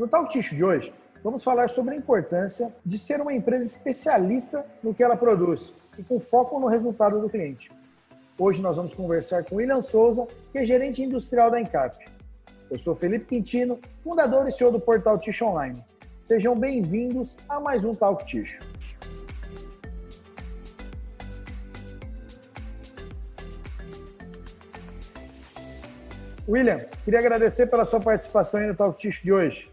No Talk Tissue de hoje, vamos falar sobre a importância de ser uma empresa especialista no que ela produz e com foco no resultado do cliente. Hoje nós vamos conversar com William Souza, que é gerente industrial da Encap. Eu sou Felipe Quintino, fundador e CEO do portal Tissue Online. Sejam bem-vindos a mais um Talk Tissue. William, queria agradecer pela sua participação no Talk Tissue de hoje.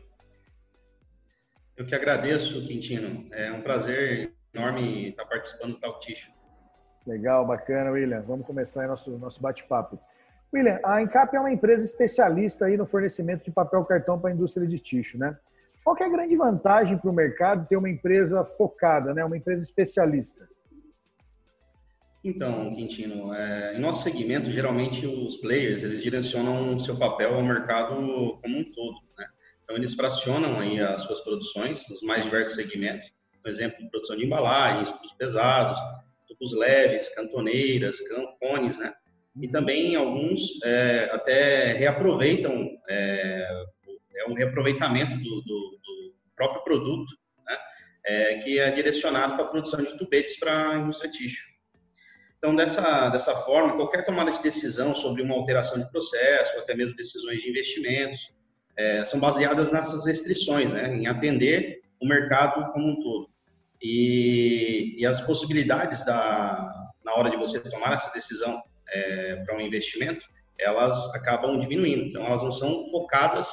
Eu que agradeço, Quintino. É um prazer enorme estar participando do Talk Tissue. Legal, bacana, William. Vamos começar aí nosso, nosso bate-papo. William, a Encap é uma empresa especialista aí no fornecimento de papel cartão para a indústria de tixo, né? Qual é a grande vantagem para o mercado ter uma empresa focada, né? Uma empresa especialista? Então, Quintino, é, em nosso segmento, geralmente os players, eles direcionam o seu papel ao mercado como um todo, né? Então, eles fracionam aí as suas produções nos mais diversos segmentos. Por exemplo, produção de embalagens, tubos pesados, tubos leves, cantoneiras, cones, né? E também alguns é, até reaproveitam, é, é um reaproveitamento do, do, do próprio produto, né? É, que é direcionado para a produção de tubetes para a indústria tixo. Então, dessa, dessa forma, qualquer tomada de decisão sobre uma alteração de processo, ou até mesmo decisões de investimentos, é, são baseadas nessas restrições, né, em atender o mercado como um todo. E, e as possibilidades da, na hora de você tomar essa decisão é, para um investimento, elas acabam diminuindo. Então, elas não são focadas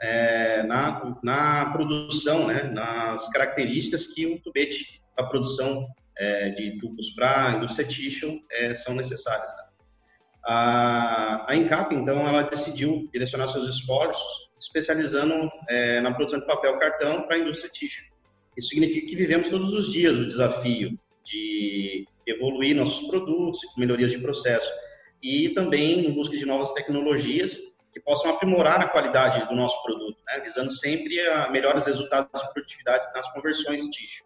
é, na, na produção, né, nas características que o tubete, a produção é, de tubos para a indústria tissue é, são necessárias. Né? A, a Encap, então, ela decidiu direcionar seus esforços especializando é, na produção de papel cartão para a indústria tissue. Isso significa que vivemos todos os dias o desafio de evoluir nossos produtos melhorias de processo e também em busca de novas tecnologias que possam aprimorar a qualidade do nosso produto, né? visando sempre a melhores resultados de produtividade nas conversões tissue.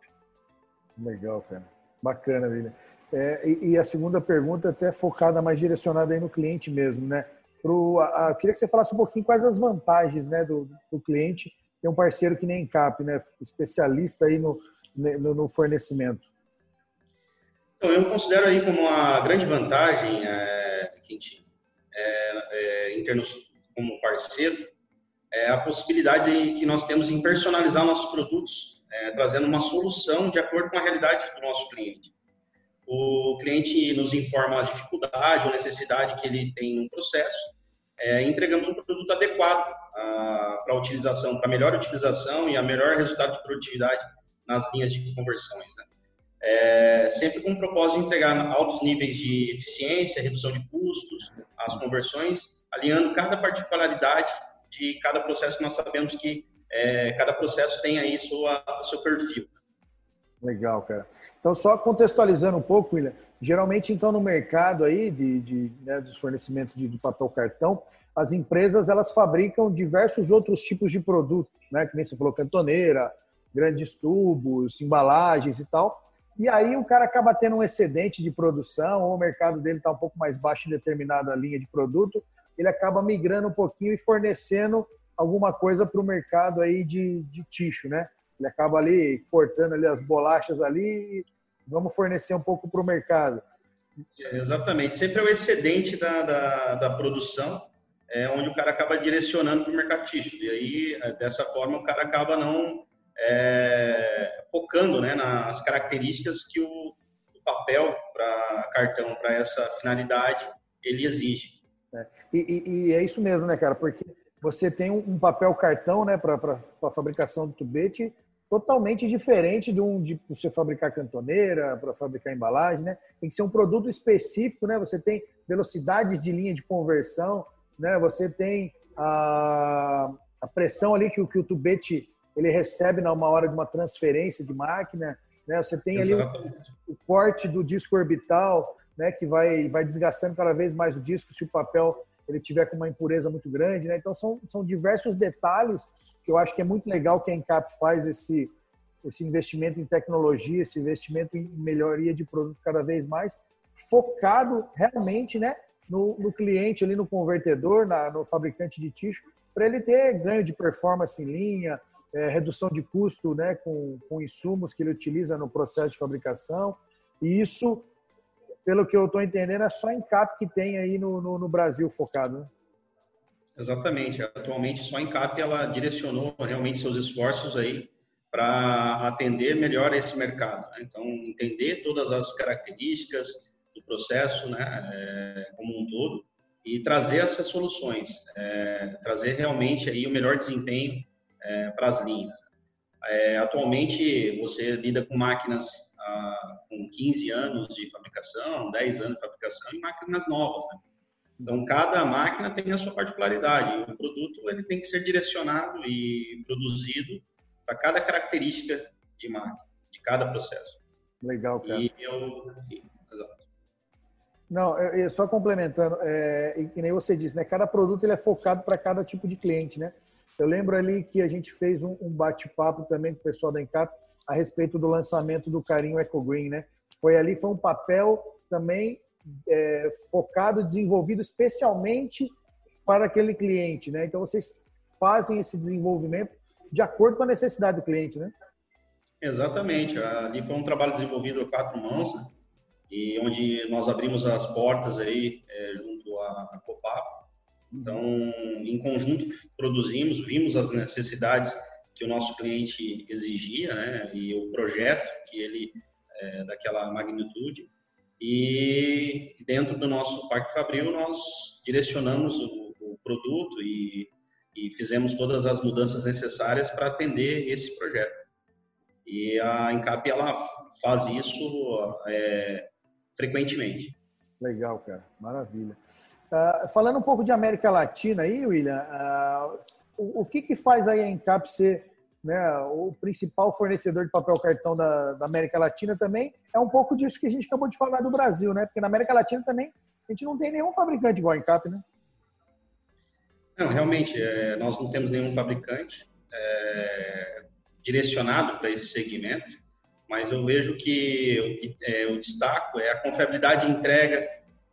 Legal, cara. Bacana, William. É, e, e, a segunda pergunta até focada mais direcionada aí no cliente mesmo, né? Pro, a, a, queria que você falasse um pouquinho quais as vantagens né, do, do cliente ter um parceiro que nem Encap, né? Especialista aí no, no, no fornecimento. Então, eu considero aí como uma grande vantagem, é, Quintinho, é, é, em termos como parceiro, é a possibilidade que nós temos em personalizar nossos produtos é, trazendo uma solução de acordo com a realidade do nosso cliente. O cliente nos informa a dificuldade ou necessidade que ele tem no processo, é, entregamos um produto adequado para a utilização, para melhor utilização e a melhor resultado de produtividade nas linhas de conversões. Né? É, sempre com o propósito de entregar altos níveis de eficiência, redução de custos, as conversões, alinhando cada particularidade de cada processo nós sabemos que é, cada processo tem aí sua, seu perfil. Legal, cara. Então, só contextualizando um pouco, William, geralmente, então, no mercado aí de, de, né, fornecimento de, de, papel cartão, as empresas, elas fabricam diversos outros tipos de produtos, né? Que nem você falou, cantoneira, grandes tubos, embalagens e tal. E aí o cara acaba tendo um excedente de produção, ou o mercado dele está um pouco mais baixo em determinada linha de produto, ele acaba migrando um pouquinho e fornecendo alguma coisa para o mercado aí de, de ticho, né? Ele acaba ali cortando ali as bolachas ali e vamos fornecer um pouco para o mercado. Exatamente. Sempre é o excedente da, da, da produção, é onde o cara acaba direcionando para o mercado ticho. E aí, é, dessa forma, o cara acaba não é, focando né, nas características que o, o papel para cartão, para essa finalidade, ele exige. É. E, e, e, é isso mesmo, né, cara? Porque você tem um papel cartão né, para a fabricação do tubete totalmente diferente de um de você fabricar cantoneira, para fabricar embalagem, né? Tem que ser um produto específico, né? Você tem velocidades de linha de conversão, né? Você tem a, a pressão ali que, que o tubete ele recebe na uma hora de uma transferência de máquina, né? Você tem ali o, o, corte do disco orbital, né? Que vai vai desgastando cada vez mais o disco se o papel ele tiver com uma impureza muito grande, né? Então são, são diversos detalhes que eu acho que é muito legal que a Encap faz esse esse investimento em tecnologia, esse investimento em melhoria de produto cada vez mais focado realmente, né, no, no cliente ali no convertedor, na, no fabricante de tixo, para ele ter ganho de performance em linha, é, redução de custo né, com, com insumos que ele utiliza no processo de fabricação. E isso, pelo que eu estou entendendo, é só Encap que tem aí no, no, no Brasil focado. Né? Exatamente. Atualmente, só a Encap ela direcionou realmente seus esforços aí para atender melhor esse mercado. Né? Então, entender todas as características do processo, né, é, como um todo, e trazer essas soluções, é, trazer realmente aí o melhor desempenho é, para as linhas. Atualmente, você lida com máquinas ah, com 15 anos de fabricação, 10 anos de fabricação e máquinas novas. Né? Então, cada máquina tem a sua particularidade. O produto ele tem que ser direcionado e produzido para cada característica de máquina, de cada processo. Legal, cara. E eu, exato. Não, eu, só complementando, é, que nem você disse, né? Cada produto ele é focado para cada tipo de cliente, né? Eu lembro ali que a gente fez um, um bate-papo também com o pessoal da Encap a respeito do lançamento do Carinho Eco Green, né? Foi ali, foi um papel também é, focado, desenvolvido especialmente para aquele cliente, né? Então vocês fazem esse desenvolvimento de acordo com a necessidade do cliente, né? Exatamente. Ali foi um trabalho desenvolvido a quatro mãos, né? e onde nós abrimos as portas aí é, junto à Copap. Então, em conjunto, produzimos, vimos as necessidades que o nosso cliente exigia, né? E o projeto que ele é, daquela magnitude. E dentro do nosso Parque Fabril, nós direcionamos o, o produto e e fizemos todas as mudanças necessárias para atender esse projeto. E a Encap ela faz isso é, frequentemente. Legal, cara, maravilha. Uh, falando um pouco de América Latina aí, William, uh, o, o, que, que faz aí a Encap ser né, o principal fornecedor de papel cartão da, da, América Latina também? É um pouco disso que a gente acabou de falar do Brasil, né? Porque na América Latina também a gente não tem nenhum fabricante igual a Encap, né? Não, realmente, é, nós não temos nenhum fabricante é, direcionado para esse segmento, mas eu vejo que o é, o destaco é a confiabilidade de entrega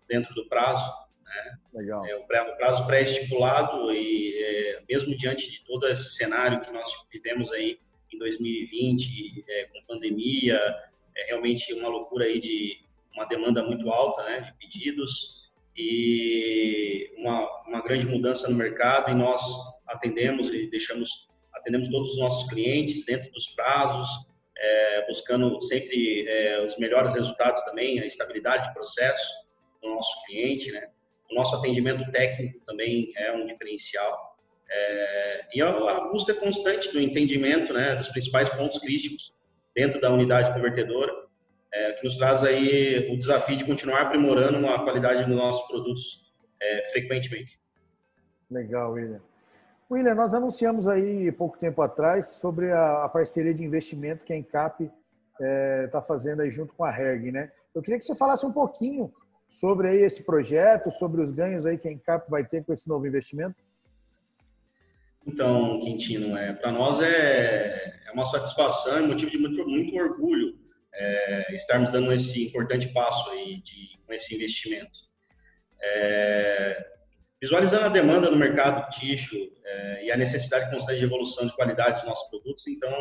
dentro do prazo. Legal. É, o, prazo pré-estipulado e é, mesmo diante de todo esse cenário que nós vivemos aí em 2020, é, com pandemia, é realmente uma loucura aí de uma demanda muito alta né, de pedidos e uma, uma grande mudança no mercado e nós atendemos e deixamos atendemos todos os nossos clientes dentro dos prazos, é, buscando sempre é, os melhores resultados também, a estabilidade de processo do nosso cliente, né? O nosso atendimento técnico também é um diferencial. É, e a, a, busca constante do entendimento né, dos principais pontos críticos dentro da unidade convertedora é, que nos traz aí o desafio de continuar aprimorando a qualidade dos nossos produtos é, frequentemente. Legal, William. William, nós anunciamos aí pouco tempo atrás sobre a, a parceria de investimento que a Encap está é, fazendo aí junto com a REG, né? Eu queria que você falasse um pouquinho sobre aí esse projeto, sobre os ganhos aí que a Encap vai ter com esse novo investimento. Então, Quintino, é, para nós é, é uma satisfação e motivo de muito, muito orgulho é, estarmos dando esse importante passo aí de, com esse investimento. É, visualizando a demanda no mercado tixo é, e a necessidade constante de evolução de qualidade dos nossos produtos, então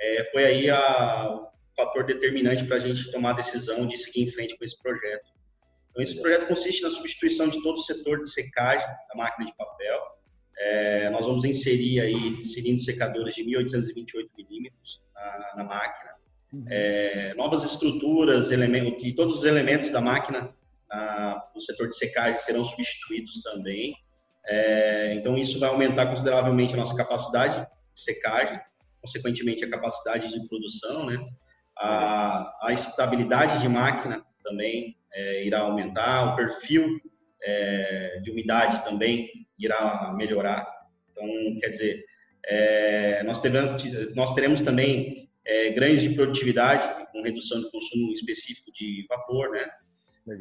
é, foi aí a, o fator determinante para a gente tomar a decisão de seguir em frente com esse projeto. Então, esse projeto consiste na substituição de todo o setor de secagem da máquina de papel. É, nós vamos inserir aí cilindros secadores de 1828 milímetros na, na máquina é, novas estruturas, elementos, que todos os elementos da máquina ah, no setor de secagem serão substituídos também. É, então, isso vai aumentar consideravelmente a nossa capacidade de secagem, consequentemente a capacidade de produção, né? A, a estabilidade de máquina também é, irá aumentar, o perfil é, de umidade também irá melhorar. Então, quer dizer, é, nós, teremos, nós teremos também é, ganhos de produtividade, com redução de consumo específico de vapor, né?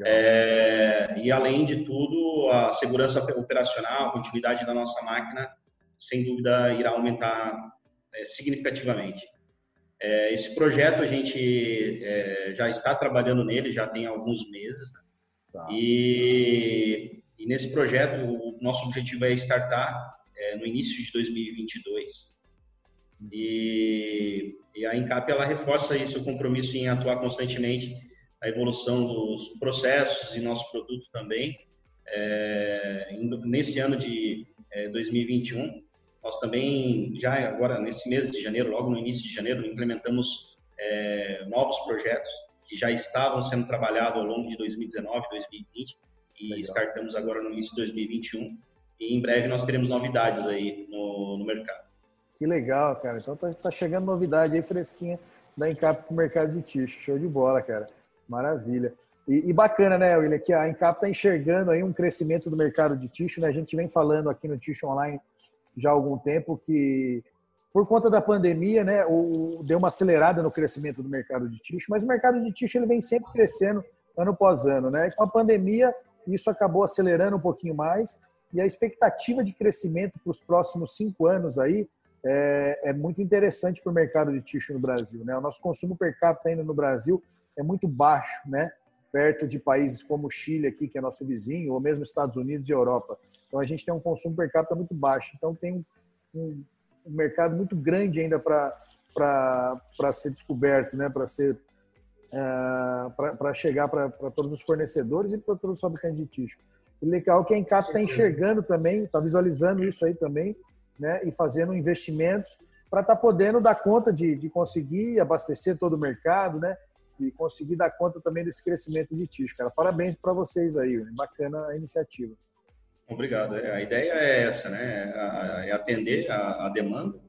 É, e além de tudo, a segurança operacional, a continuidade da nossa máquina, sem dúvida, irá aumentar é, significativamente. É, esse projeto a gente é, já está trabalhando nele, já tem alguns meses. Né? Tá. E, e, nesse projeto, o nosso objetivo é startar é, no início de 2022. E, e a Encap ela reforça aí seu compromisso em atuar constantemente a evolução dos processos e nosso produto também. É, nesse ano de é, 2021, nós também, já agora nesse mês de janeiro, logo no início de janeiro, implementamos é, novos projetos que já estavam sendo trabalhados ao longo de 2019, 2020 e Legal. startamos agora no início de 2021. E em breve nós teremos novidades aí no, no mercado. Que legal, cara. Então tá, tá chegando novidade aí fresquinha da Encap para o mercado de tixo. Show de bola, cara. Maravilha. E, e bacana, né, William, que a Encap está enxergando aí um crescimento do mercado de tixo, né? A gente vem falando aqui no Tixo Online já há algum tempo que por conta da pandemia, né, o, deu uma acelerada no crescimento do mercado de tixo, mas o mercado de tixo ele vem sempre crescendo ano após ano, né? Com a pandemia, isso acabou acelerando um pouquinho mais e a expectativa de crescimento para os próximos cinco anos aí é, é muito interessante para o mercado de tixo no Brasil, né? O nosso consumo per capita ainda no Brasil é muito baixo, né? Perto de países como Chile aqui, que é nosso vizinho, ou mesmo Estados Unidos e Europa. Então a gente tem um consumo per capita muito baixo. Então tem um, um mercado muito grande ainda para ser descoberto, né? Para ser uh, é, para chegar para todos os fornecedores e para todos os fabricantes de tixo. E legal que a Encap está enxergando também, está visualizando isso aí também, né? E fazendo investimentos para estar tá podendo dar conta de, de conseguir abastecer todo o mercado, né? E conseguir dar conta também desse crescimento de TIS, cara. Parabéns para vocês aí, bacana a iniciativa. Obrigado. É, a ideia é essa, né? É atender a, demanda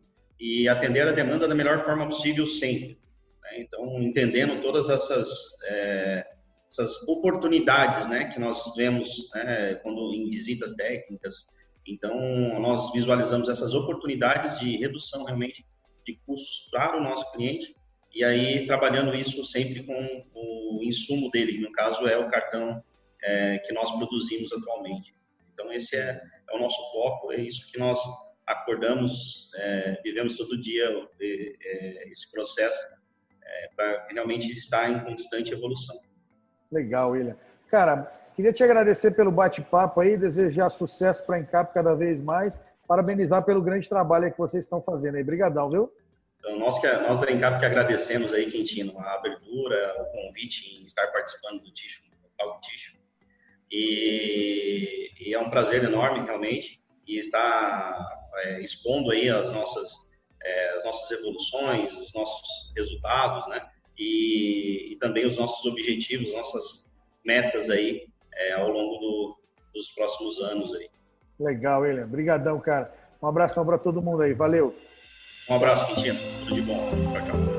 e atender a demanda da melhor forma possível sempre. Né? Então, entendendo todas essas, é, essas oportunidades, né, que nós vemos né, quando em visitas técnicas. Então, nós visualizamos essas oportunidades de redução realmente de custos para o nosso cliente e aí trabalhando isso sempre com o insumo dele, que no caso é o cartão é, que nós produzimos atualmente. Então esse é, é, o nosso foco, é isso que nós acordamos, é, vivemos todo dia é, esse processo é, para realmente estar em constante evolução. Legal, William. Cara, queria te agradecer pelo bate-papo aí, desejar sucesso para a Encap cada vez mais, parabenizar pelo grande trabalho que vocês estão fazendo aí. Obrigadão, viu? Então, nós, que, nós da Encap que agradecemos aí, Quintino, a abertura, o convite em estar participando do Ticho, do Ticho. E, e, é um prazer enorme, realmente, e estar é, expondo aí as nossas, é, as nossas evoluções, os nossos resultados, né? E, e também os nossos objetivos, nossas metas aí é, ao longo do, dos próximos anos aí. Legal, William. Obrigadão, cara. Um abração para todo mundo aí. Valeu. Um abraço, Quintino. Tudo de bom. Tchau, tchau.